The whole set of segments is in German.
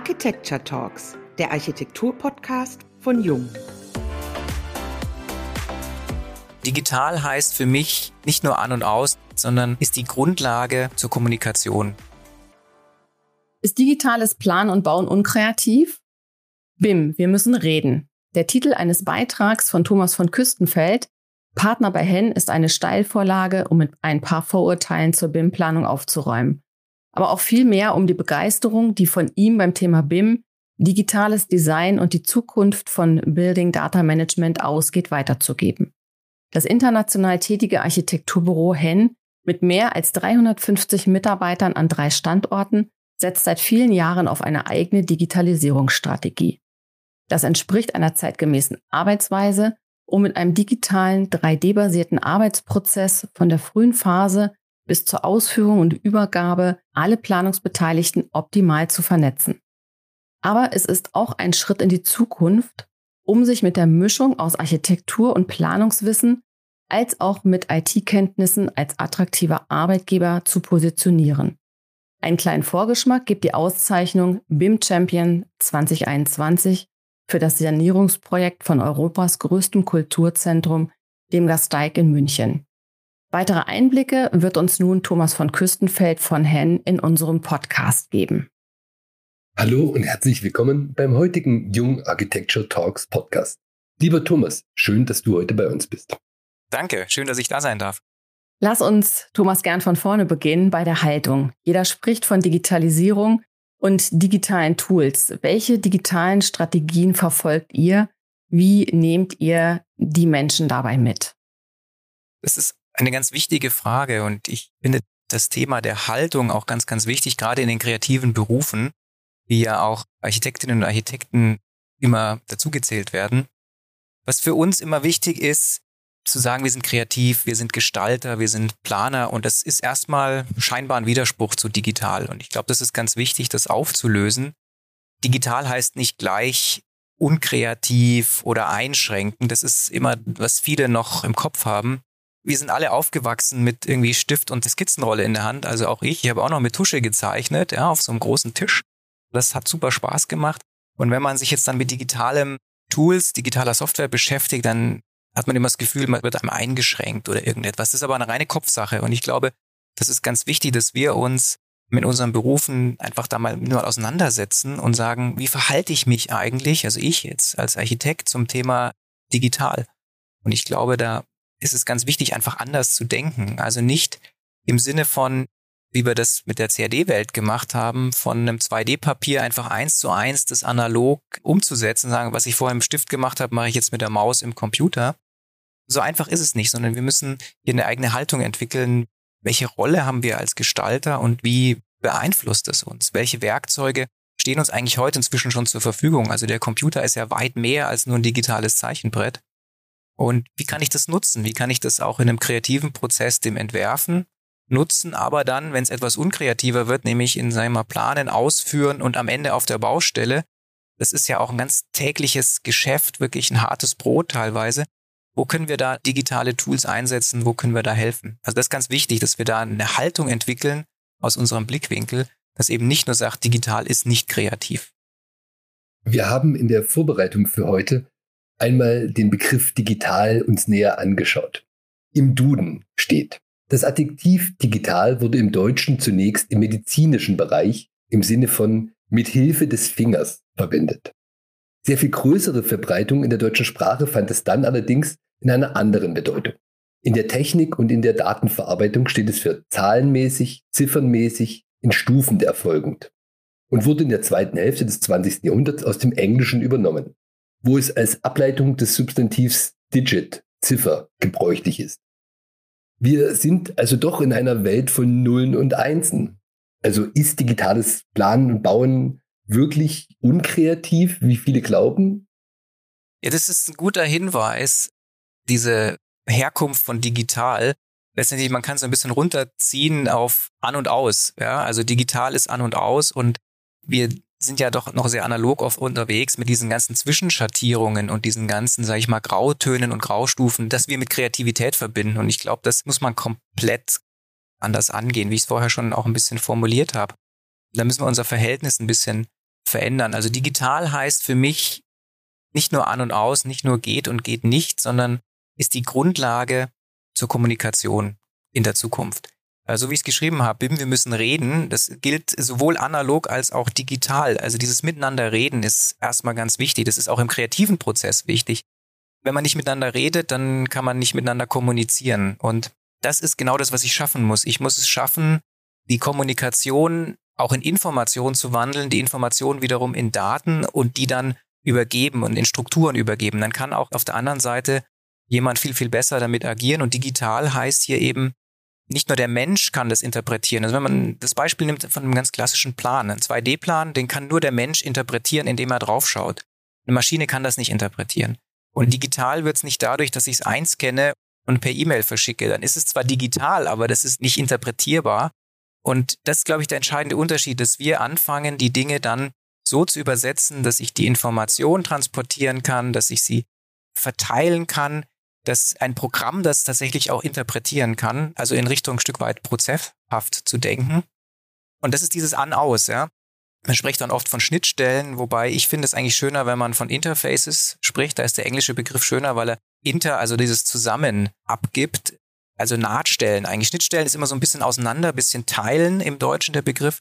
Architecture Talks, der Architektur-Podcast von Jung. Digital heißt für mich nicht nur an und aus, sondern ist die Grundlage zur Kommunikation. Ist digitales Planen und Bauen unkreativ? BIM, wir müssen reden. Der Titel eines Beitrags von Thomas von Küstenfeld, Partner bei Hen, ist eine Steilvorlage, um mit ein paar Vorurteilen zur BIM-Planung aufzuräumen aber auch viel mehr um die Begeisterung, die von ihm beim Thema BIM, digitales Design und die Zukunft von Building Data Management ausgeht, weiterzugeben. Das international tätige Architekturbüro HEN mit mehr als 350 Mitarbeitern an drei Standorten setzt seit vielen Jahren auf eine eigene Digitalisierungsstrategie. Das entspricht einer zeitgemäßen Arbeitsweise, um mit einem digitalen, 3D-basierten Arbeitsprozess von der frühen Phase bis zur Ausführung und Übergabe alle Planungsbeteiligten optimal zu vernetzen. Aber es ist auch ein Schritt in die Zukunft, um sich mit der Mischung aus Architektur und Planungswissen als auch mit IT-Kenntnissen als attraktiver Arbeitgeber zu positionieren. Einen kleinen Vorgeschmack gibt die Auszeichnung BIM Champion 2021 für das Sanierungsprojekt von Europas größtem Kulturzentrum, dem Gasteig in München. Weitere Einblicke wird uns nun Thomas von Küstenfeld von Hen in unserem Podcast geben. Hallo und herzlich willkommen beim heutigen Jung Architecture Talks Podcast. Lieber Thomas, schön, dass du heute bei uns bist. Danke, schön, dass ich da sein darf. Lass uns, Thomas, gern von vorne beginnen bei der Haltung. Jeder spricht von Digitalisierung und digitalen Tools. Welche digitalen Strategien verfolgt ihr? Wie nehmt ihr die Menschen dabei mit? Es ist eine ganz wichtige Frage und ich finde das Thema der Haltung auch ganz, ganz wichtig, gerade in den kreativen Berufen, wie ja auch Architektinnen und Architekten immer dazugezählt werden. Was für uns immer wichtig ist, zu sagen, wir sind kreativ, wir sind Gestalter, wir sind Planer und das ist erstmal scheinbar ein Widerspruch zu digital. Und ich glaube, das ist ganz wichtig, das aufzulösen. Digital heißt nicht gleich unkreativ oder einschränken. Das ist immer, was viele noch im Kopf haben wir sind alle aufgewachsen mit irgendwie Stift und Skizzenrolle in der Hand. Also auch ich. Ich habe auch noch mit Tusche gezeichnet, ja, auf so einem großen Tisch. Das hat super Spaß gemacht. Und wenn man sich jetzt dann mit digitalem Tools, digitaler Software beschäftigt, dann hat man immer das Gefühl, man wird einem eingeschränkt oder irgendetwas. Das ist aber eine reine Kopfsache. Und ich glaube, das ist ganz wichtig, dass wir uns mit unseren Berufen einfach da mal nur auseinandersetzen und sagen, wie verhalte ich mich eigentlich, also ich jetzt als Architekt zum Thema digital. Und ich glaube, da ist es ganz wichtig, einfach anders zu denken. Also nicht im Sinne von, wie wir das mit der CAD-Welt gemacht haben, von einem 2D-Papier einfach eins zu eins das analog umzusetzen, sagen, was ich vorher im Stift gemacht habe, mache ich jetzt mit der Maus im Computer. So einfach ist es nicht, sondern wir müssen hier eine eigene Haltung entwickeln. Welche Rolle haben wir als Gestalter und wie beeinflusst es uns? Welche Werkzeuge stehen uns eigentlich heute inzwischen schon zur Verfügung? Also der Computer ist ja weit mehr als nur ein digitales Zeichenbrett. Und wie kann ich das nutzen? Wie kann ich das auch in einem kreativen Prozess dem Entwerfen nutzen, aber dann, wenn es etwas unkreativer wird, nämlich in, mal, Planen, Ausführen und am Ende auf der Baustelle, das ist ja auch ein ganz tägliches Geschäft, wirklich ein hartes Brot teilweise. Wo können wir da digitale Tools einsetzen? Wo können wir da helfen? Also das ist ganz wichtig, dass wir da eine Haltung entwickeln aus unserem Blickwinkel, das eben nicht nur sagt, digital ist nicht kreativ. Wir haben in der Vorbereitung für heute einmal den Begriff digital uns näher angeschaut. Im Duden steht, das Adjektiv digital wurde im Deutschen zunächst im medizinischen Bereich im Sinne von mit Hilfe des Fingers verwendet. Sehr viel größere Verbreitung in der deutschen Sprache fand es dann allerdings in einer anderen Bedeutung. In der Technik und in der Datenverarbeitung steht es für zahlenmäßig, ziffernmäßig, in Stufen erfolgend und wurde in der zweiten Hälfte des 20. Jahrhunderts aus dem Englischen übernommen wo es als Ableitung des Substantivs Digit, Ziffer, gebräuchlich ist. Wir sind also doch in einer Welt von Nullen und Einsen. Also ist digitales Planen und Bauen wirklich unkreativ, wie viele glauben? Ja, das ist ein guter Hinweis, diese Herkunft von digital. Letztendlich, man kann es ein bisschen runterziehen auf an und aus. Ja, also digital ist an und aus und wir sind ja doch noch sehr analog oft unterwegs mit diesen ganzen Zwischenschattierungen und diesen ganzen, sage ich mal, Grautönen und Graustufen, dass wir mit Kreativität verbinden. Und ich glaube, das muss man komplett anders angehen, wie ich es vorher schon auch ein bisschen formuliert habe. Da müssen wir unser Verhältnis ein bisschen verändern. Also digital heißt für mich nicht nur an und aus, nicht nur geht und geht nicht, sondern ist die Grundlage zur Kommunikation in der Zukunft. Also wie ich es geschrieben habe, BIM, wir müssen reden. Das gilt sowohl analog als auch digital. Also dieses Miteinander reden ist erstmal ganz wichtig. Das ist auch im kreativen Prozess wichtig. Wenn man nicht miteinander redet, dann kann man nicht miteinander kommunizieren. Und das ist genau das, was ich schaffen muss. Ich muss es schaffen, die Kommunikation auch in Information zu wandeln, die Information wiederum in Daten und die dann übergeben und in Strukturen übergeben. Dann kann auch auf der anderen Seite jemand viel, viel besser damit agieren. Und digital heißt hier eben, nicht nur der Mensch kann das interpretieren. Also wenn man das Beispiel nimmt von einem ganz klassischen Plan, einen 2D-Plan, den kann nur der Mensch interpretieren, indem er draufschaut. Eine Maschine kann das nicht interpretieren. Und digital wird es nicht dadurch, dass ich es einscanne und per E-Mail verschicke. Dann ist es zwar digital, aber das ist nicht interpretierbar. Und das ist, glaube ich, der entscheidende Unterschied, dass wir anfangen, die Dinge dann so zu übersetzen, dass ich die Information transportieren kann, dass ich sie verteilen kann, dass ein Programm das tatsächlich auch interpretieren kann, also in Richtung ein Stück weit prozesshaft zu denken. Und das ist dieses An-Aus, ja. Man spricht dann oft von Schnittstellen, wobei ich finde es eigentlich schöner, wenn man von Interfaces spricht. Da ist der englische Begriff schöner, weil er Inter, also dieses Zusammen abgibt. Also Nahtstellen eigentlich. Schnittstellen ist immer so ein bisschen auseinander, bisschen teilen im Deutschen der Begriff.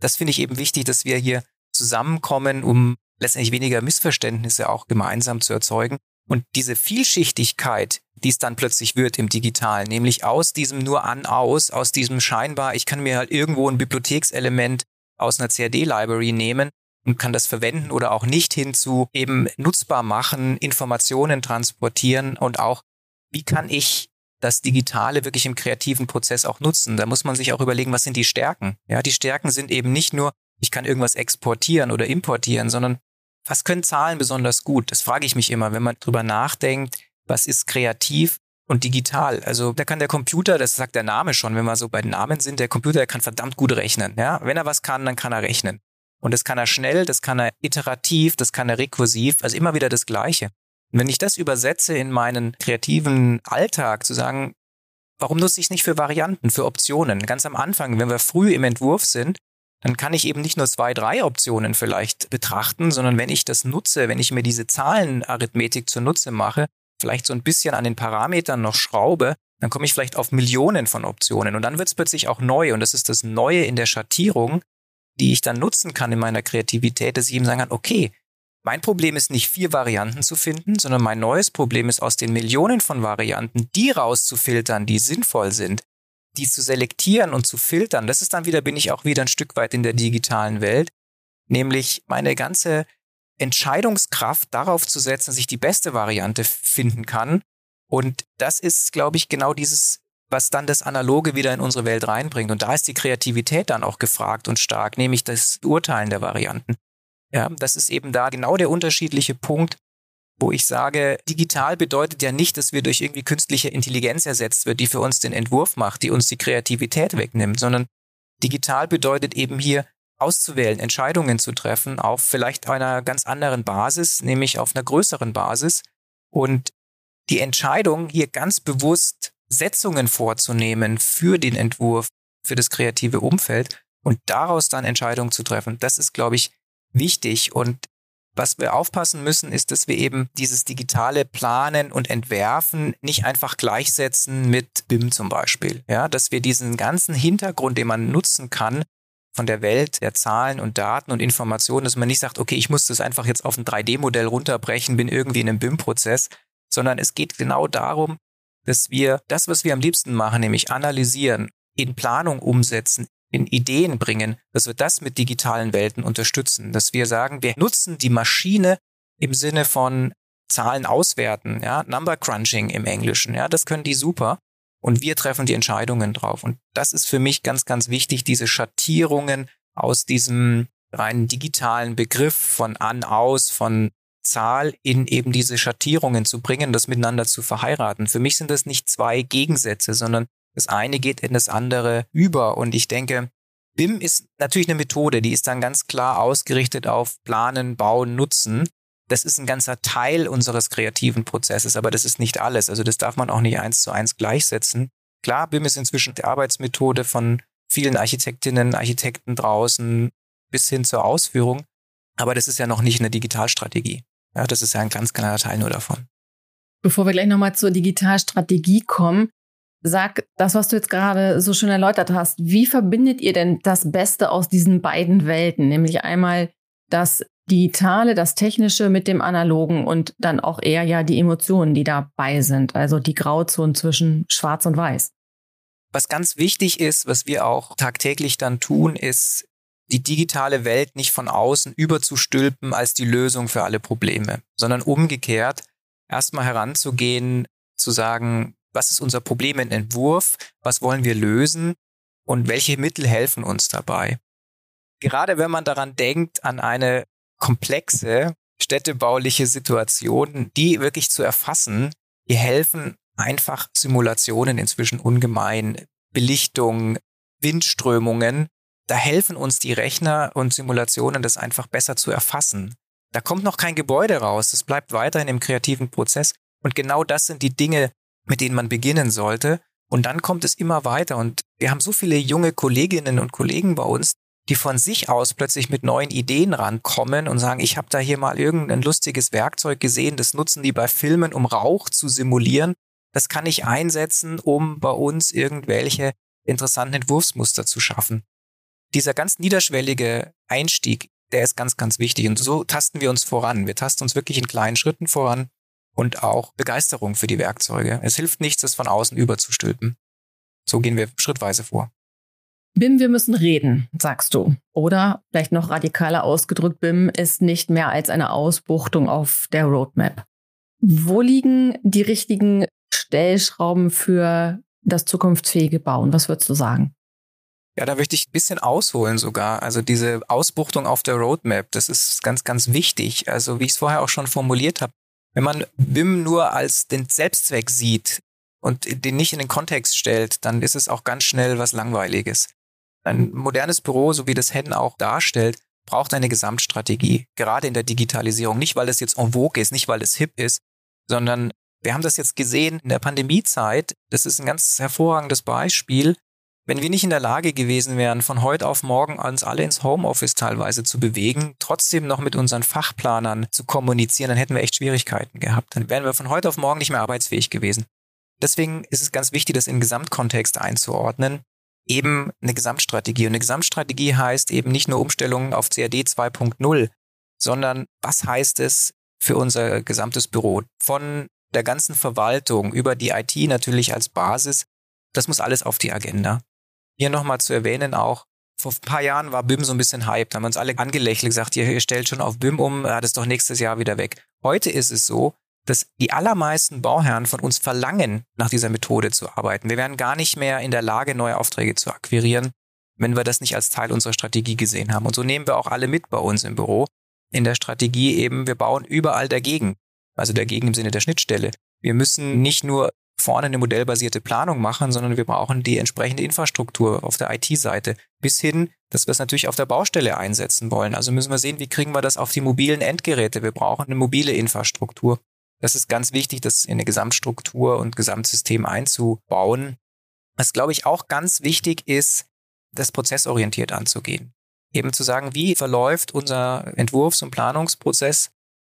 Das finde ich eben wichtig, dass wir hier zusammenkommen, um letztendlich weniger Missverständnisse auch gemeinsam zu erzeugen. Und diese Vielschichtigkeit, die es dann plötzlich wird im Digitalen, nämlich aus diesem nur an aus, aus diesem scheinbar, ich kann mir halt irgendwo ein Bibliothekselement aus einer CAD-Library nehmen und kann das verwenden oder auch nicht hinzu eben nutzbar machen, Informationen transportieren und auch, wie kann ich das Digitale wirklich im kreativen Prozess auch nutzen? Da muss man sich auch überlegen, was sind die Stärken? Ja, die Stärken sind eben nicht nur, ich kann irgendwas exportieren oder importieren, sondern was können Zahlen besonders gut? Das frage ich mich immer, wenn man drüber nachdenkt, was ist kreativ und digital. Also da kann der Computer, das sagt der Name schon, wenn wir so bei den Namen sind, der Computer der kann verdammt gut rechnen. Ja? Wenn er was kann, dann kann er rechnen. Und das kann er schnell, das kann er iterativ, das kann er rekursiv, also immer wieder das Gleiche. Und wenn ich das übersetze in meinen kreativen Alltag, zu sagen, warum nutze ich nicht für Varianten, für Optionen? Ganz am Anfang, wenn wir früh im Entwurf sind, dann kann ich eben nicht nur zwei, drei Optionen vielleicht betrachten, sondern wenn ich das nutze, wenn ich mir diese Zahlenarithmetik zunutze mache, vielleicht so ein bisschen an den Parametern noch schraube, dann komme ich vielleicht auf Millionen von Optionen. Und dann wird es plötzlich auch neu. Und das ist das Neue in der Schattierung, die ich dann nutzen kann in meiner Kreativität, dass ich eben sagen kann, okay, mein Problem ist nicht vier Varianten zu finden, sondern mein neues Problem ist aus den Millionen von Varianten die rauszufiltern, die sinnvoll sind, die zu selektieren und zu filtern, das ist dann wieder, bin ich auch wieder ein Stück weit in der digitalen Welt, nämlich meine ganze Entscheidungskraft darauf zu setzen, dass ich die beste Variante finden kann. Und das ist, glaube ich, genau dieses, was dann das Analoge wieder in unsere Welt reinbringt. Und da ist die Kreativität dann auch gefragt und stark, nämlich das Urteilen der Varianten. Ja, das ist eben da genau der unterschiedliche Punkt, wo ich sage, digital bedeutet ja nicht, dass wir durch irgendwie künstliche Intelligenz ersetzt wird, die für uns den Entwurf macht, die uns die Kreativität wegnimmt, sondern digital bedeutet eben hier auszuwählen, Entscheidungen zu treffen auf vielleicht einer ganz anderen Basis, nämlich auf einer größeren Basis und die Entscheidung hier ganz bewusst Setzungen vorzunehmen für den Entwurf, für das kreative Umfeld und daraus dann Entscheidungen zu treffen. Das ist, glaube ich, wichtig und was wir aufpassen müssen, ist, dass wir eben dieses digitale Planen und Entwerfen nicht einfach gleichsetzen mit BIM zum Beispiel. Ja, dass wir diesen ganzen Hintergrund, den man nutzen kann, von der Welt der Zahlen und Daten und Informationen, dass man nicht sagt, okay, ich muss das einfach jetzt auf ein 3D-Modell runterbrechen, bin irgendwie in einem BIM-Prozess, sondern es geht genau darum, dass wir das, was wir am liebsten machen, nämlich analysieren, in Planung umsetzen, in Ideen bringen, dass wir das mit digitalen Welten unterstützen, dass wir sagen, wir nutzen die Maschine im Sinne von Zahlen auswerten, ja, Number Crunching im Englischen, ja, das können die super und wir treffen die Entscheidungen drauf. Und das ist für mich ganz, ganz wichtig, diese Schattierungen aus diesem rein digitalen Begriff von an, aus, von Zahl in eben diese Schattierungen zu bringen, das miteinander zu verheiraten. Für mich sind das nicht zwei Gegensätze, sondern das eine geht in das andere über. Und ich denke, BIM ist natürlich eine Methode, die ist dann ganz klar ausgerichtet auf Planen, Bauen, Nutzen. Das ist ein ganzer Teil unseres kreativen Prozesses, aber das ist nicht alles. Also das darf man auch nicht eins zu eins gleichsetzen. Klar, BIM ist inzwischen die Arbeitsmethode von vielen Architektinnen, Architekten draußen bis hin zur Ausführung. Aber das ist ja noch nicht eine Digitalstrategie. Ja, das ist ja ein ganz kleiner Teil nur davon. Bevor wir gleich nochmal zur Digitalstrategie kommen, sag das, was du jetzt gerade so schön erläutert hast. Wie verbindet ihr denn das Beste aus diesen beiden Welten? Nämlich einmal das Digitale, das Technische mit dem Analogen und dann auch eher ja die Emotionen, die dabei sind. Also die Grauzonen zwischen Schwarz und Weiß. Was ganz wichtig ist, was wir auch tagtäglich dann tun, ist, die digitale Welt nicht von außen überzustülpen als die Lösung für alle Probleme, sondern umgekehrt erstmal heranzugehen, zu sagen, was ist unser Problem im Entwurf, was wollen wir lösen und welche Mittel helfen uns dabei. Gerade wenn man daran denkt, an eine komplexe städtebauliche Situation, die wirklich zu erfassen, die helfen einfach Simulationen inzwischen ungemein, Belichtung, Windströmungen, da helfen uns die Rechner und Simulationen, das einfach besser zu erfassen. Da kommt noch kein Gebäude raus, das bleibt weiterhin im kreativen Prozess. Und genau das sind die Dinge, mit denen man beginnen sollte. Und dann kommt es immer weiter. Und wir haben so viele junge Kolleginnen und Kollegen bei uns, die von sich aus plötzlich mit neuen Ideen rankommen und sagen, ich habe da hier mal irgendein lustiges Werkzeug gesehen, das nutzen die bei Filmen, um Rauch zu simulieren. Das kann ich einsetzen, um bei uns irgendwelche interessanten Entwurfsmuster zu schaffen. Dieser ganz niederschwellige Einstieg, der ist ganz, ganz wichtig. Und so tasten wir uns voran. Wir tasten uns wirklich in kleinen Schritten voran und auch Begeisterung für die Werkzeuge. Es hilft nichts, es von außen überzustülpen. So gehen wir schrittweise vor. BIM, wir müssen reden, sagst du. Oder vielleicht noch radikaler ausgedrückt, BIM ist nicht mehr als eine Ausbuchtung auf der Roadmap. Wo liegen die richtigen Stellschrauben für das zukunftsfähige Bauen? Was würdest du sagen? Ja, da möchte ich ein bisschen ausholen sogar. Also diese Ausbuchtung auf der Roadmap, das ist ganz, ganz wichtig. Also wie ich es vorher auch schon formuliert habe, wenn man BIM nur als den Selbstzweck sieht und den nicht in den Kontext stellt, dann ist es auch ganz schnell was Langweiliges. Ein modernes Büro, so wie das Hen auch darstellt, braucht eine Gesamtstrategie, gerade in der Digitalisierung. Nicht, weil es jetzt en vogue ist, nicht, weil es hip ist, sondern wir haben das jetzt gesehen in der Pandemiezeit. Das ist ein ganz hervorragendes Beispiel. Wenn wir nicht in der Lage gewesen wären, von heute auf morgen uns alle ins Homeoffice teilweise zu bewegen, trotzdem noch mit unseren Fachplanern zu kommunizieren, dann hätten wir echt Schwierigkeiten gehabt. Dann wären wir von heute auf morgen nicht mehr arbeitsfähig gewesen. Deswegen ist es ganz wichtig, das in Gesamtkontext einzuordnen eben eine Gesamtstrategie. Und eine Gesamtstrategie heißt eben nicht nur Umstellung auf CAD 2.0, sondern was heißt es für unser gesamtes Büro? Von der ganzen Verwaltung über die IT natürlich als Basis. Das muss alles auf die Agenda. Hier nochmal zu erwähnen auch, vor ein paar Jahren war BIM so ein bisschen Hype. Da haben uns alle angelächelt, gesagt, ihr, ihr stellt schon auf BIM um, das ist doch nächstes Jahr wieder weg. Heute ist es so, dass die allermeisten Bauherren von uns verlangen, nach dieser Methode zu arbeiten. Wir wären gar nicht mehr in der Lage, neue Aufträge zu akquirieren, wenn wir das nicht als Teil unserer Strategie gesehen haben. Und so nehmen wir auch alle mit bei uns im Büro. In der Strategie eben, wir bauen überall dagegen. Also dagegen im Sinne der Schnittstelle. Wir müssen nicht nur vorne eine modellbasierte Planung machen, sondern wir brauchen die entsprechende Infrastruktur auf der IT-Seite. Bis hin, dass wir es natürlich auf der Baustelle einsetzen wollen. Also müssen wir sehen, wie kriegen wir das auf die mobilen Endgeräte. Wir brauchen eine mobile Infrastruktur. Das ist ganz wichtig, das in eine Gesamtstruktur und Gesamtsystem einzubauen. Was, glaube ich, auch ganz wichtig ist, das prozessorientiert anzugehen. Eben zu sagen, wie verläuft unser Entwurfs- und Planungsprozess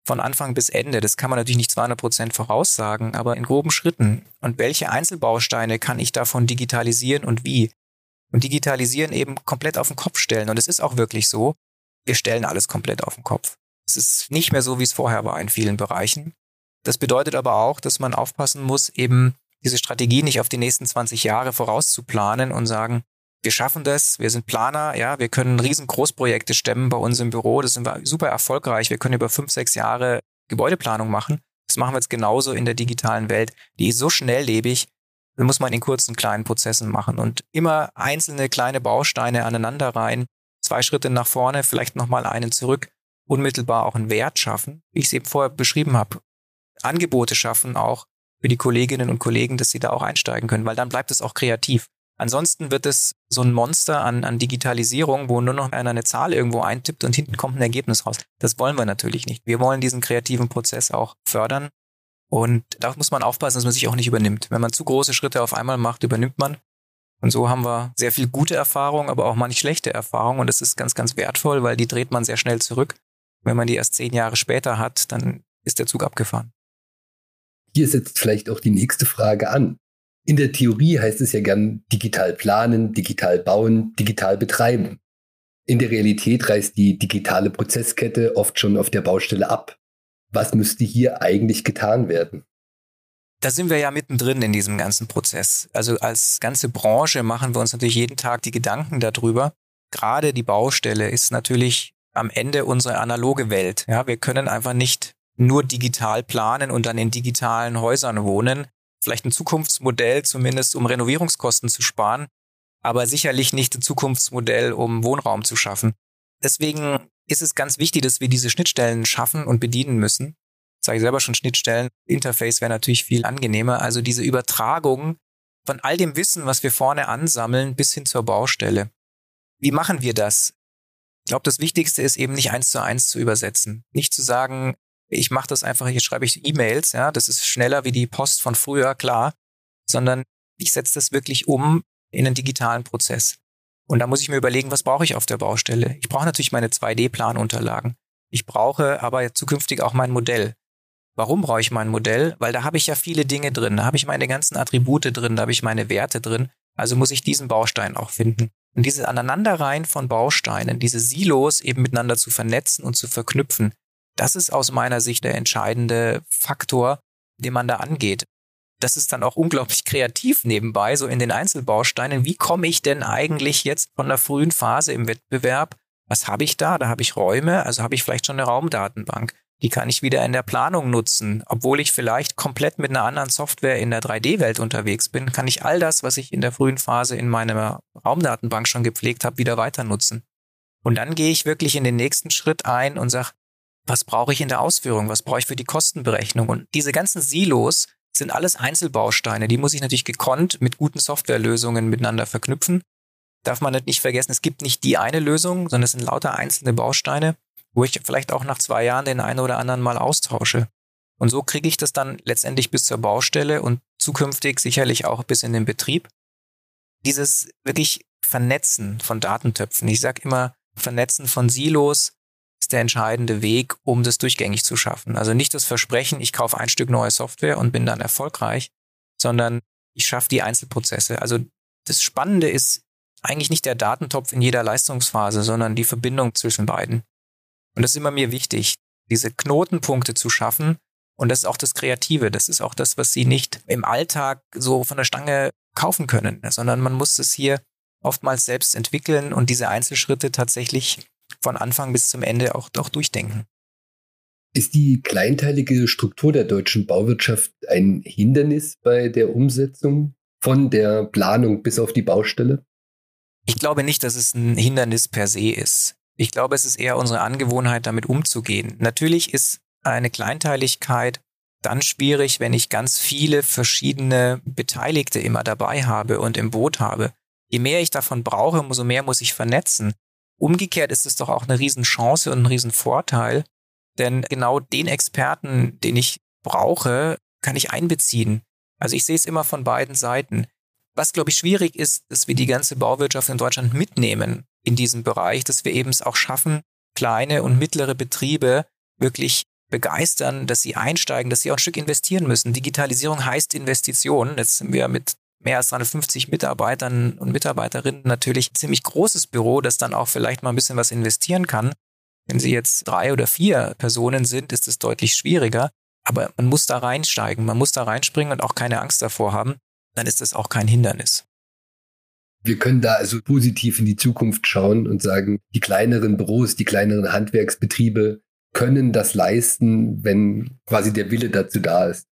von Anfang bis Ende. Das kann man natürlich nicht 200 Prozent voraussagen, aber in groben Schritten. Und welche Einzelbausteine kann ich davon digitalisieren und wie? Und digitalisieren eben komplett auf den Kopf stellen. Und es ist auch wirklich so, wir stellen alles komplett auf den Kopf. Es ist nicht mehr so, wie es vorher war in vielen Bereichen. Das bedeutet aber auch, dass man aufpassen muss, eben diese Strategie nicht auf die nächsten 20 Jahre vorauszuplanen und sagen, wir schaffen das, wir sind Planer, ja, wir können riesen Großprojekte stemmen bei uns im Büro, das sind wir super erfolgreich, wir können über fünf, sechs Jahre Gebäudeplanung machen. Das machen wir jetzt genauso in der digitalen Welt. Die ist so schnelllebig, da muss man in kurzen, kleinen Prozessen machen und immer einzelne kleine Bausteine aneinander rein, zwei Schritte nach vorne, vielleicht nochmal einen zurück, unmittelbar auch einen Wert schaffen, wie ich es eben vorher beschrieben habe. Angebote schaffen auch für die Kolleginnen und Kollegen, dass sie da auch einsteigen können, weil dann bleibt es auch kreativ. Ansonsten wird es so ein Monster an, an Digitalisierung, wo nur noch einer eine Zahl irgendwo eintippt und hinten kommt ein Ergebnis raus. Das wollen wir natürlich nicht. Wir wollen diesen kreativen Prozess auch fördern. Und da muss man aufpassen, dass man sich auch nicht übernimmt. Wenn man zu große Schritte auf einmal macht, übernimmt man. Und so haben wir sehr viel gute Erfahrung, aber auch manch schlechte Erfahrung. Und das ist ganz, ganz wertvoll, weil die dreht man sehr schnell zurück. Wenn man die erst zehn Jahre später hat, dann ist der Zug abgefahren. Hier setzt vielleicht auch die nächste Frage an. In der Theorie heißt es ja gern digital planen, digital bauen, digital betreiben. In der Realität reißt die digitale Prozesskette oft schon auf der Baustelle ab. Was müsste hier eigentlich getan werden? Da sind wir ja mittendrin in diesem ganzen Prozess. Also als ganze Branche machen wir uns natürlich jeden Tag die Gedanken darüber. Gerade die Baustelle ist natürlich am Ende unsere analoge Welt. Ja, wir können einfach nicht nur digital planen und dann in digitalen Häusern wohnen. Vielleicht ein Zukunftsmodell, zumindest um Renovierungskosten zu sparen, aber sicherlich nicht ein Zukunftsmodell, um Wohnraum zu schaffen. Deswegen ist es ganz wichtig, dass wir diese Schnittstellen schaffen und bedienen müssen sage ich selber schon Schnittstellen. Interface wäre natürlich viel angenehmer. Also diese Übertragung von all dem Wissen, was wir vorne ansammeln, bis hin zur Baustelle. Wie machen wir das? Ich glaube, das Wichtigste ist eben nicht eins zu eins zu übersetzen. Nicht zu sagen, ich mache das einfach, hier schreibe ich E-Mails, ja, das ist schneller wie die Post von früher, klar, sondern ich setze das wirklich um in einen digitalen Prozess. Und da muss ich mir überlegen, was brauche ich auf der Baustelle? Ich brauche natürlich meine 2D-Planunterlagen. Ich brauche aber zukünftig auch mein Modell. Warum brauche ich mein Modell? Weil da habe ich ja viele Dinge drin. Da habe ich meine ganzen Attribute drin, da habe ich meine Werte drin. Also muss ich diesen Baustein auch finden. Und diese Aneinanderreihen von Bausteinen, diese Silos eben miteinander zu vernetzen und zu verknüpfen, das ist aus meiner Sicht der entscheidende Faktor, den man da angeht. Das ist dann auch unglaublich kreativ nebenbei, so in den Einzelbausteinen. Wie komme ich denn eigentlich jetzt von der frühen Phase im Wettbewerb? Was habe ich da? Da habe ich Räume, also habe ich vielleicht schon eine Raumdatenbank. Die kann ich wieder in der Planung nutzen. Obwohl ich vielleicht komplett mit einer anderen Software in der 3D-Welt unterwegs bin, kann ich all das, was ich in der frühen Phase in meiner Raumdatenbank schon gepflegt habe, wieder weiter nutzen. Und dann gehe ich wirklich in den nächsten Schritt ein und sage, was brauche ich in der Ausführung? Was brauche ich für die Kostenberechnung? Und diese ganzen Silos sind alles Einzelbausteine. Die muss ich natürlich gekonnt mit guten Softwarelösungen miteinander verknüpfen. Darf man nicht vergessen, es gibt nicht die eine Lösung, sondern es sind lauter einzelne Bausteine wo ich vielleicht auch nach zwei Jahren den einen oder anderen mal austausche. Und so kriege ich das dann letztendlich bis zur Baustelle und zukünftig sicherlich auch bis in den Betrieb. Dieses wirklich Vernetzen von Datentöpfen. Ich sage immer, Vernetzen von Silos ist der entscheidende Weg, um das durchgängig zu schaffen. Also nicht das Versprechen, ich kaufe ein Stück neue Software und bin dann erfolgreich, sondern ich schaffe die Einzelprozesse. Also das Spannende ist eigentlich nicht der Datentopf in jeder Leistungsphase, sondern die Verbindung zwischen beiden. Und das ist immer mir wichtig, diese Knotenpunkte zu schaffen. Und das ist auch das Kreative. Das ist auch das, was Sie nicht im Alltag so von der Stange kaufen können, sondern man muss es hier oftmals selbst entwickeln und diese Einzelschritte tatsächlich von Anfang bis zum Ende auch, auch durchdenken. Ist die kleinteilige Struktur der deutschen Bauwirtschaft ein Hindernis bei der Umsetzung von der Planung bis auf die Baustelle? Ich glaube nicht, dass es ein Hindernis per se ist. Ich glaube, es ist eher unsere Angewohnheit, damit umzugehen. Natürlich ist eine Kleinteiligkeit dann schwierig, wenn ich ganz viele verschiedene Beteiligte immer dabei habe und im Boot habe. Je mehr ich davon brauche, umso mehr muss ich vernetzen. Umgekehrt ist es doch auch eine Riesenchance und ein Riesenvorteil, denn genau den Experten, den ich brauche, kann ich einbeziehen. Also ich sehe es immer von beiden Seiten. Was, glaube ich, schwierig ist, dass wir die ganze Bauwirtschaft in Deutschland mitnehmen in diesem Bereich, dass wir eben es auch schaffen, kleine und mittlere Betriebe wirklich begeistern, dass sie einsteigen, dass sie auch ein Stück investieren müssen. Digitalisierung heißt Investition. Jetzt sind wir mit mehr als 350 Mitarbeitern und Mitarbeiterinnen natürlich ein ziemlich großes Büro, das dann auch vielleicht mal ein bisschen was investieren kann. Wenn Sie jetzt drei oder vier Personen sind, ist es deutlich schwieriger. Aber man muss da reinsteigen, man muss da reinspringen und auch keine Angst davor haben. Dann ist das auch kein Hindernis. Wir können da also positiv in die Zukunft schauen und sagen, die kleineren Büros, die kleineren Handwerksbetriebe können das leisten, wenn quasi der Wille dazu da ist.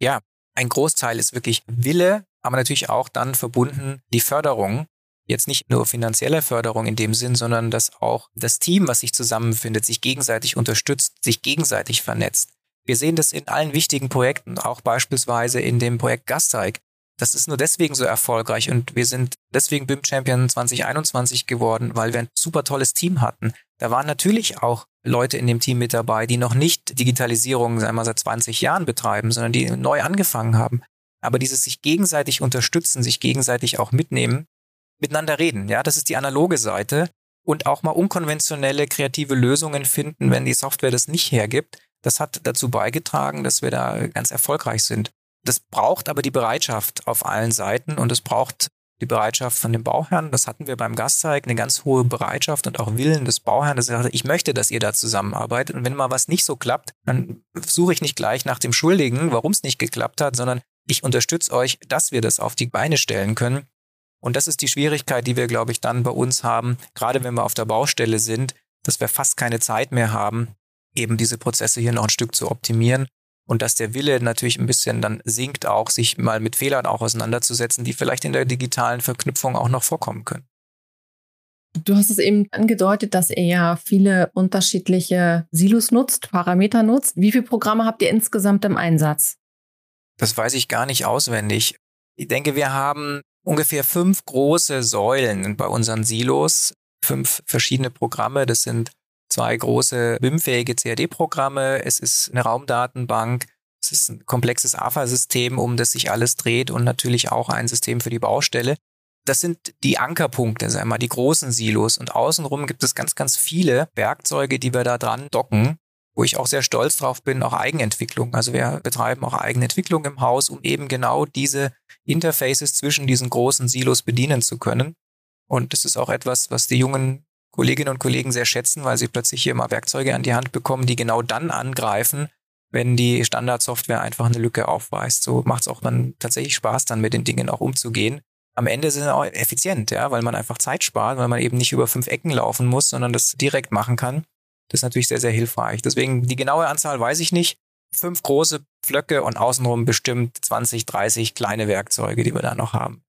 Ja, ein Großteil ist wirklich Wille, aber natürlich auch dann verbunden die Förderung. Jetzt nicht nur finanzielle Förderung in dem Sinn, sondern dass auch das Team, was sich zusammenfindet, sich gegenseitig unterstützt, sich gegenseitig vernetzt. Wir sehen das in allen wichtigen Projekten, auch beispielsweise in dem Projekt Gasteig. Das ist nur deswegen so erfolgreich und wir sind deswegen BIM Champion 2021 geworden, weil wir ein super tolles Team hatten. Da waren natürlich auch Leute in dem Team mit dabei, die noch nicht Digitalisierung wir, seit 20 Jahren betreiben, sondern die neu angefangen haben. Aber dieses sich gegenseitig unterstützen, sich gegenseitig auch mitnehmen, miteinander reden, ja, das ist die analoge Seite. und auch mal unkonventionelle kreative Lösungen finden, wenn die Software das nicht hergibt. Das hat dazu beigetragen, dass wir da ganz erfolgreich sind. Das braucht aber die Bereitschaft auf allen Seiten und es braucht die Bereitschaft von dem Bauherrn. Das hatten wir beim Gastzeig, eine ganz hohe Bereitschaft und auch Willen des Bauherrn, dass er sagte, ich möchte, dass ihr da zusammenarbeitet. Und wenn mal was nicht so klappt, dann suche ich nicht gleich nach dem Schuldigen, warum es nicht geklappt hat, sondern ich unterstütze euch, dass wir das auf die Beine stellen können. Und das ist die Schwierigkeit, die wir, glaube ich, dann bei uns haben, gerade wenn wir auf der Baustelle sind, dass wir fast keine Zeit mehr haben, eben diese Prozesse hier noch ein Stück zu optimieren und dass der Wille natürlich ein bisschen dann sinkt, auch sich mal mit Fehlern auch auseinanderzusetzen, die vielleicht in der digitalen Verknüpfung auch noch vorkommen können. Du hast es eben angedeutet, dass ihr ja viele unterschiedliche Silos nutzt, Parameter nutzt. Wie viele Programme habt ihr insgesamt im Einsatz? Das weiß ich gar nicht auswendig. Ich denke, wir haben ungefähr fünf große Säulen bei unseren Silos, fünf verschiedene Programme. Das sind zwei große BIM-fähige CAD-Programme, es ist eine Raumdatenbank, es ist ein komplexes AFA-System, um das sich alles dreht und natürlich auch ein System für die Baustelle. Das sind die Ankerpunkte, sagen wir mal, die großen Silos. Und außenrum gibt es ganz, ganz viele Werkzeuge, die wir da dran docken, wo ich auch sehr stolz drauf bin, auch Eigenentwicklung. Also wir betreiben auch Eigenentwicklung im Haus, um eben genau diese Interfaces zwischen diesen großen Silos bedienen zu können. Und das ist auch etwas, was die jungen Kolleginnen und Kollegen sehr schätzen, weil sie plötzlich hier mal Werkzeuge an die Hand bekommen, die genau dann angreifen, wenn die Standardsoftware einfach eine Lücke aufweist. So macht es auch dann tatsächlich Spaß, dann mit den Dingen auch umzugehen. Am Ende sind sie auch effizient, ja, weil man einfach Zeit spart, weil man eben nicht über fünf Ecken laufen muss, sondern das direkt machen kann. Das ist natürlich sehr, sehr hilfreich. Deswegen die genaue Anzahl weiß ich nicht. Fünf große Pflöcke und außenrum bestimmt 20, 30 kleine Werkzeuge, die wir da noch haben.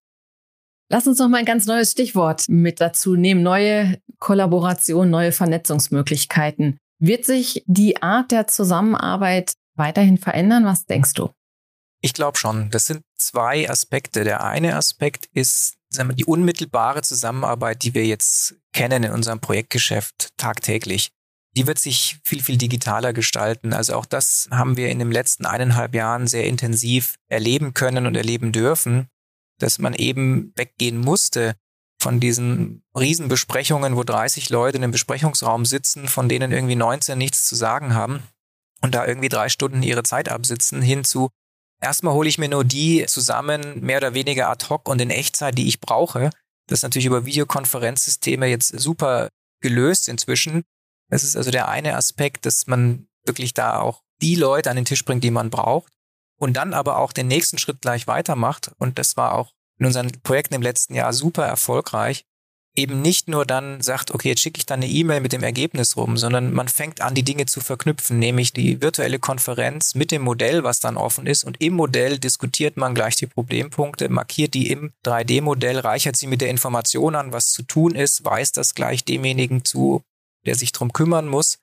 Lass uns noch mal ein ganz neues Stichwort mit dazu nehmen. Neue Kollaboration, neue Vernetzungsmöglichkeiten. Wird sich die Art der Zusammenarbeit weiterhin verändern? Was denkst du? Ich glaube schon. Das sind zwei Aspekte. Der eine Aspekt ist sagen wir, die unmittelbare Zusammenarbeit, die wir jetzt kennen in unserem Projektgeschäft tagtäglich. Die wird sich viel, viel digitaler gestalten. Also auch das haben wir in den letzten eineinhalb Jahren sehr intensiv erleben können und erleben dürfen dass man eben weggehen musste von diesen Riesenbesprechungen, wo 30 Leute in einem Besprechungsraum sitzen, von denen irgendwie 19 nichts zu sagen haben und da irgendwie drei Stunden ihre Zeit absitzen, hinzu, erstmal hole ich mir nur die zusammen, mehr oder weniger ad hoc und in Echtzeit, die ich brauche. Das ist natürlich über Videokonferenzsysteme jetzt super gelöst inzwischen. Das ist also der eine Aspekt, dass man wirklich da auch die Leute an den Tisch bringt, die man braucht und dann aber auch den nächsten Schritt gleich weitermacht. Und das war auch in unseren Projekten im letzten Jahr super erfolgreich. Eben nicht nur dann sagt, okay, jetzt schicke ich dann eine E-Mail mit dem Ergebnis rum, sondern man fängt an, die Dinge zu verknüpfen, nämlich die virtuelle Konferenz mit dem Modell, was dann offen ist. Und im Modell diskutiert man gleich die Problempunkte, markiert die im 3D-Modell, reichert sie mit der Information an, was zu tun ist, weist das gleich demjenigen zu, der sich drum kümmern muss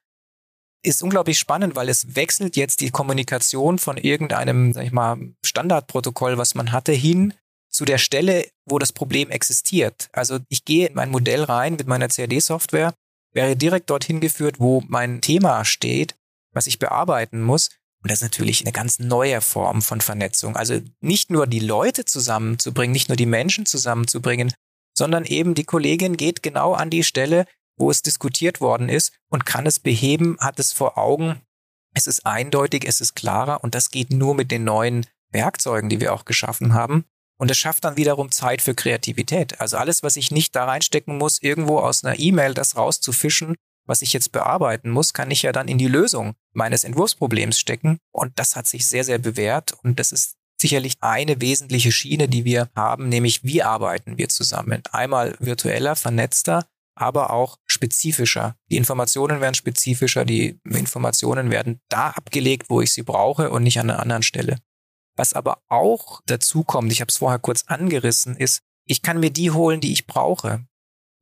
ist unglaublich spannend, weil es wechselt jetzt die Kommunikation von irgendeinem, sag ich mal, Standardprotokoll, was man hatte, hin zu der Stelle, wo das Problem existiert. Also ich gehe in mein Modell rein mit meiner CAD-Software, wäre direkt dorthin geführt, wo mein Thema steht, was ich bearbeiten muss. Und das ist natürlich eine ganz neue Form von Vernetzung. Also nicht nur die Leute zusammenzubringen, nicht nur die Menschen zusammenzubringen, sondern eben die Kollegin geht genau an die Stelle, wo es diskutiert worden ist und kann es beheben, hat es vor Augen. Es ist eindeutig, es ist klarer und das geht nur mit den neuen Werkzeugen, die wir auch geschaffen haben. Und es schafft dann wiederum Zeit für Kreativität. Also alles, was ich nicht da reinstecken muss, irgendwo aus einer E-Mail das rauszufischen, was ich jetzt bearbeiten muss, kann ich ja dann in die Lösung meines Entwurfsproblems stecken. Und das hat sich sehr, sehr bewährt. Und das ist sicherlich eine wesentliche Schiene, die wir haben, nämlich wie arbeiten wir zusammen. Einmal virtueller, vernetzter, aber auch spezifischer. Die Informationen werden spezifischer, die Informationen werden da abgelegt, wo ich sie brauche und nicht an einer anderen Stelle. Was aber auch dazu kommt, ich habe es vorher kurz angerissen, ist, ich kann mir die holen, die ich brauche.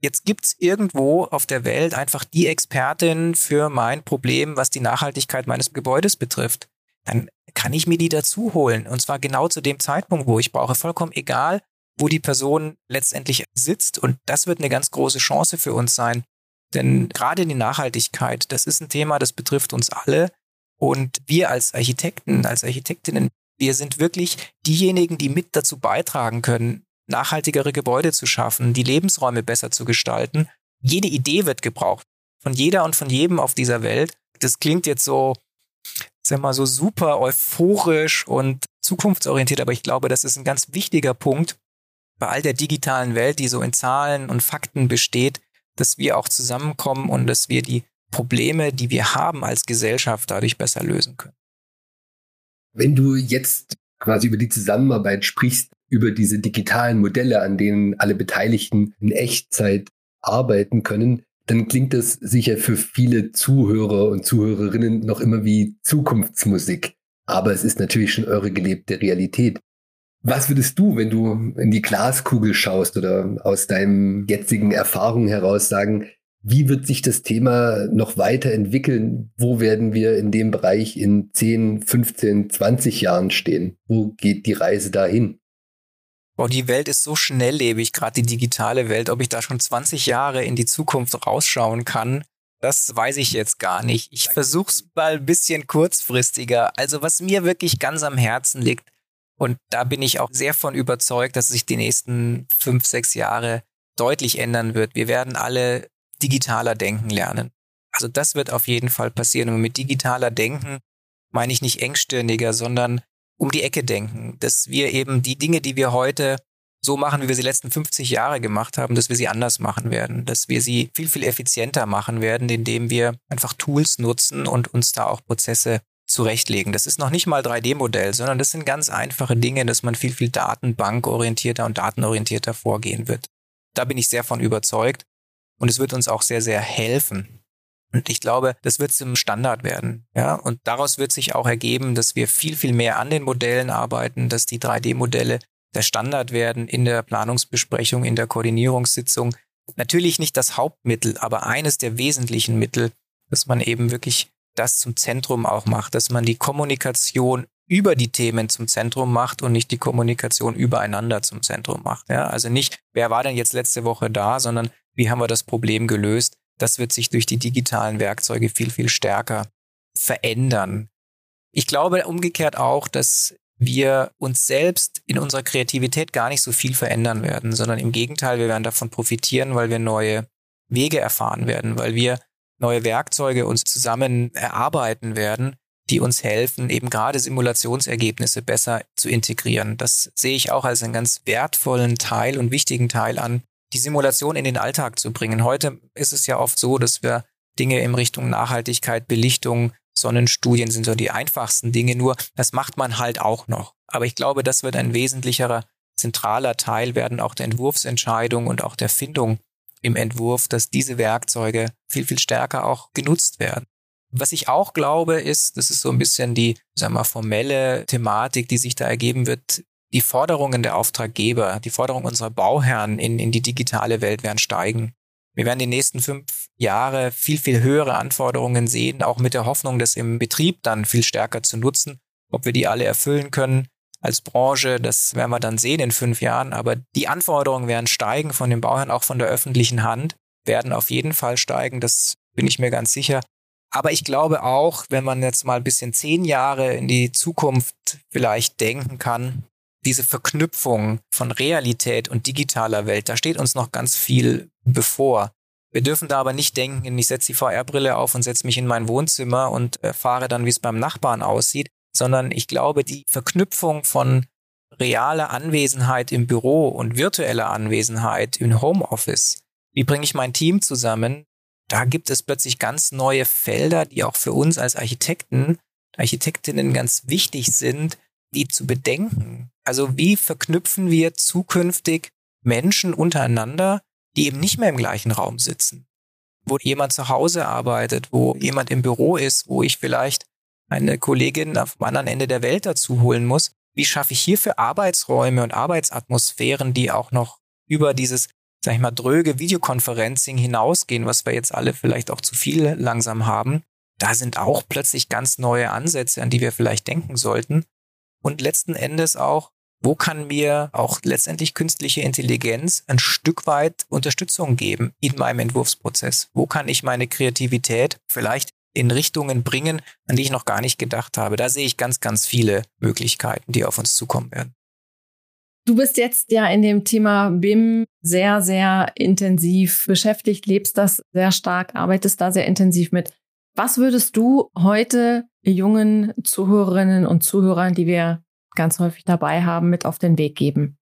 Jetzt gibt's irgendwo auf der Welt einfach die Expertin für mein Problem, was die Nachhaltigkeit meines Gebäudes betrifft. Dann kann ich mir die dazu holen. Und zwar genau zu dem Zeitpunkt, wo ich brauche. Vollkommen egal, wo die Person letztendlich sitzt. Und das wird eine ganz große Chance für uns sein. Denn gerade die Nachhaltigkeit, das ist ein Thema, das betrifft uns alle. Und wir als Architekten, als Architektinnen, wir sind wirklich diejenigen, die mit dazu beitragen können, nachhaltigere Gebäude zu schaffen, die Lebensräume besser zu gestalten. jede Idee wird gebraucht. Von jeder und von jedem auf dieser Welt. Das klingt jetzt so, sag mal, so super euphorisch und zukunftsorientiert, aber ich glaube, das ist ein ganz wichtiger Punkt bei all der digitalen Welt, die so in Zahlen und Fakten besteht, dass wir auch zusammenkommen und dass wir die Probleme, die wir haben als Gesellschaft, dadurch besser lösen können. Wenn du jetzt quasi über die Zusammenarbeit sprichst, über diese digitalen Modelle, an denen alle Beteiligten in Echtzeit arbeiten können, dann klingt das sicher für viele Zuhörer und Zuhörerinnen noch immer wie Zukunftsmusik. Aber es ist natürlich schon eure gelebte Realität. Was würdest du, wenn du in die Glaskugel schaust oder aus deinen jetzigen Erfahrungen heraus sagen, wie wird sich das Thema noch weiterentwickeln? Wo werden wir in dem Bereich in 10, 15, 20 Jahren stehen? Wo geht die Reise dahin? Boah, die Welt ist so schnelllebig, gerade die digitale Welt. Ob ich da schon 20 Jahre in die Zukunft rausschauen kann, das weiß ich jetzt gar nicht. Ich versuche es mal ein bisschen kurzfristiger. Also was mir wirklich ganz am Herzen liegt, und da bin ich auch sehr von überzeugt, dass sich die nächsten fünf, sechs Jahre deutlich ändern wird. Wir werden alle digitaler denken lernen. Also das wird auf jeden Fall passieren. Und mit digitaler Denken meine ich nicht engstirniger, sondern um die Ecke denken, dass wir eben die Dinge, die wir heute so machen, wie wir sie letzten 50 Jahre gemacht haben, dass wir sie anders machen werden, dass wir sie viel, viel effizienter machen werden, indem wir einfach Tools nutzen und uns da auch Prozesse zurechtlegen. Das ist noch nicht mal 3D-Modell, sondern das sind ganz einfache Dinge, dass man viel, viel datenbankorientierter und datenorientierter vorgehen wird. Da bin ich sehr von überzeugt und es wird uns auch sehr, sehr helfen, und ich glaube, das wird zum Standard werden. Ja, und daraus wird sich auch ergeben, dass wir viel, viel mehr an den Modellen arbeiten, dass die 3D-Modelle der Standard werden in der Planungsbesprechung, in der Koordinierungssitzung. Natürlich nicht das Hauptmittel, aber eines der wesentlichen Mittel, dass man eben wirklich das zum Zentrum auch macht, dass man die Kommunikation über die Themen zum Zentrum macht und nicht die Kommunikation übereinander zum Zentrum macht. Ja, also nicht, wer war denn jetzt letzte Woche da, sondern wie haben wir das Problem gelöst? das wird sich durch die digitalen Werkzeuge viel, viel stärker verändern. Ich glaube umgekehrt auch, dass wir uns selbst in unserer Kreativität gar nicht so viel verändern werden, sondern im Gegenteil, wir werden davon profitieren, weil wir neue Wege erfahren werden, weil wir neue Werkzeuge uns zusammen erarbeiten werden, die uns helfen, eben gerade Simulationsergebnisse besser zu integrieren. Das sehe ich auch als einen ganz wertvollen Teil und wichtigen Teil an, die Simulation in den Alltag zu bringen. Heute ist es ja oft so, dass wir Dinge in Richtung Nachhaltigkeit, Belichtung, Sonnenstudien sind so die einfachsten Dinge, nur das macht man halt auch noch. Aber ich glaube, das wird ein wesentlicherer, zentraler Teil werden, auch der Entwurfsentscheidung und auch der Findung im Entwurf, dass diese Werkzeuge viel, viel stärker auch genutzt werden. Was ich auch glaube, ist, das ist so ein bisschen die, sagen wir mal, formelle Thematik, die sich da ergeben wird, die Forderungen der Auftraggeber, die Forderungen unserer Bauherren in, in die digitale Welt werden steigen. Wir werden die nächsten fünf Jahre viel, viel höhere Anforderungen sehen, auch mit der Hoffnung, das im Betrieb dann viel stärker zu nutzen. Ob wir die alle erfüllen können als Branche, das werden wir dann sehen in fünf Jahren. Aber die Anforderungen werden steigen von den Bauherren, auch von der öffentlichen Hand, werden auf jeden Fall steigen. Das bin ich mir ganz sicher. Aber ich glaube auch, wenn man jetzt mal ein bisschen zehn Jahre in die Zukunft vielleicht denken kann, diese Verknüpfung von Realität und digitaler Welt, da steht uns noch ganz viel bevor. Wir dürfen da aber nicht denken, ich setze die VR-Brille auf und setze mich in mein Wohnzimmer und erfahre dann, wie es beim Nachbarn aussieht, sondern ich glaube, die Verknüpfung von realer Anwesenheit im Büro und virtueller Anwesenheit im Homeoffice, wie bringe ich mein Team zusammen, da gibt es plötzlich ganz neue Felder, die auch für uns als Architekten, Architektinnen ganz wichtig sind, die zu bedenken. Also wie verknüpfen wir zukünftig Menschen untereinander, die eben nicht mehr im gleichen Raum sitzen? Wo jemand zu Hause arbeitet, wo jemand im Büro ist, wo ich vielleicht eine Kollegin am anderen Ende der Welt dazu holen muss. Wie schaffe ich hierfür Arbeitsräume und Arbeitsatmosphären, die auch noch über dieses, sag ich mal, dröge Videokonferencing hinausgehen, was wir jetzt alle vielleicht auch zu viel langsam haben? Da sind auch plötzlich ganz neue Ansätze, an die wir vielleicht denken sollten und letzten Endes auch, wo kann mir auch letztendlich künstliche Intelligenz ein Stück weit Unterstützung geben in meinem Entwurfsprozess? Wo kann ich meine Kreativität vielleicht in Richtungen bringen, an die ich noch gar nicht gedacht habe? Da sehe ich ganz, ganz viele Möglichkeiten, die auf uns zukommen werden. Du bist jetzt ja in dem Thema BIM sehr, sehr intensiv beschäftigt, lebst das sehr stark, arbeitest da sehr intensiv mit. Was würdest du heute jungen Zuhörerinnen und Zuhörern, die wir ganz häufig dabei haben, mit auf den Weg geben?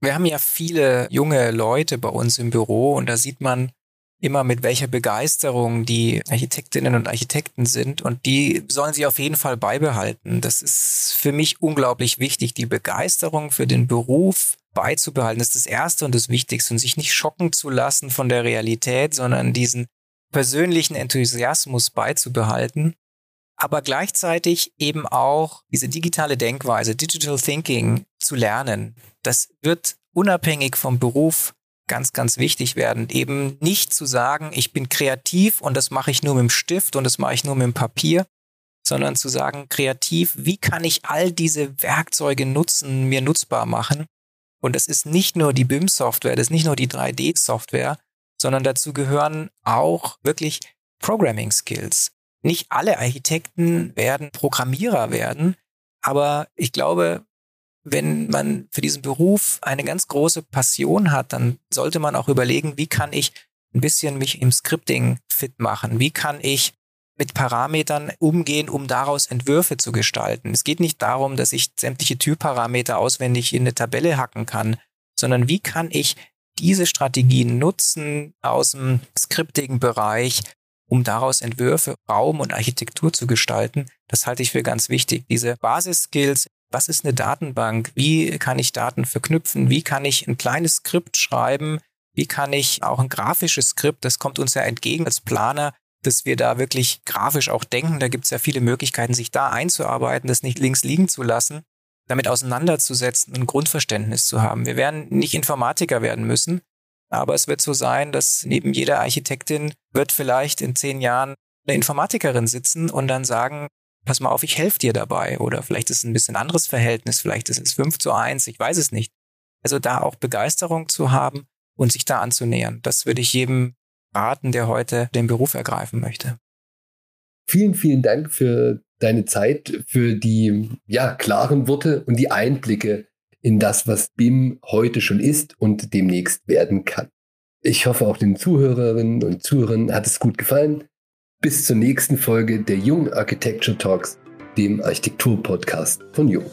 Wir haben ja viele junge Leute bei uns im Büro und da sieht man, immer mit welcher Begeisterung die Architektinnen und Architekten sind und die sollen sie auf jeden Fall beibehalten. Das ist für mich unglaublich wichtig, die Begeisterung für den Beruf beizubehalten. Das ist das Erste und das Wichtigste und sich nicht schocken zu lassen von der Realität, sondern diesen persönlichen Enthusiasmus beizubehalten, aber gleichzeitig eben auch diese digitale Denkweise, Digital Thinking zu lernen. Das wird unabhängig vom Beruf ganz, ganz wichtig werden. Eben nicht zu sagen, ich bin kreativ und das mache ich nur mit dem Stift und das mache ich nur mit dem Papier, sondern zu sagen, kreativ, wie kann ich all diese Werkzeuge nutzen, mir nutzbar machen? Und das ist nicht nur die BIM-Software, das ist nicht nur die 3D-Software, sondern dazu gehören auch wirklich Programming Skills. Nicht alle Architekten werden Programmierer werden, aber ich glaube, wenn man für diesen Beruf eine ganz große Passion hat, dann sollte man auch überlegen, wie kann ich ein bisschen mich im Scripting fit machen? Wie kann ich mit Parametern umgehen, um daraus Entwürfe zu gestalten? Es geht nicht darum, dass ich sämtliche Typparameter auswendig in eine Tabelle hacken kann, sondern wie kann ich diese Strategien nutzen aus dem scriptigen Bereich, um daraus Entwürfe, Raum und Architektur zu gestalten. Das halte ich für ganz wichtig. Diese Basisskills was ist eine Datenbank? Wie kann ich Daten verknüpfen? Wie kann ich ein kleines Skript schreiben? Wie kann ich auch ein grafisches Skript, das kommt uns ja entgegen als Planer, dass wir da wirklich grafisch auch denken. Da gibt es ja viele Möglichkeiten, sich da einzuarbeiten, das nicht links liegen zu lassen, damit auseinanderzusetzen, ein Grundverständnis zu haben. Wir werden nicht Informatiker werden müssen, aber es wird so sein, dass neben jeder Architektin wird vielleicht in zehn Jahren eine Informatikerin sitzen und dann sagen, pass mal auf, ich helfe dir dabei. Oder vielleicht ist es ein bisschen anderes Verhältnis, vielleicht ist es 5 zu 1, ich weiß es nicht. Also da auch Begeisterung zu haben und sich da anzunähern. Das würde ich jedem raten, der heute den Beruf ergreifen möchte. Vielen, vielen Dank für deine Zeit, für die ja, klaren Worte und die Einblicke in das, was BIM heute schon ist und demnächst werden kann. Ich hoffe, auch den Zuhörerinnen und Zuhörern hat es gut gefallen. Bis zur nächsten Folge der Jung Architecture Talks, dem Architektur-Podcast von Jung.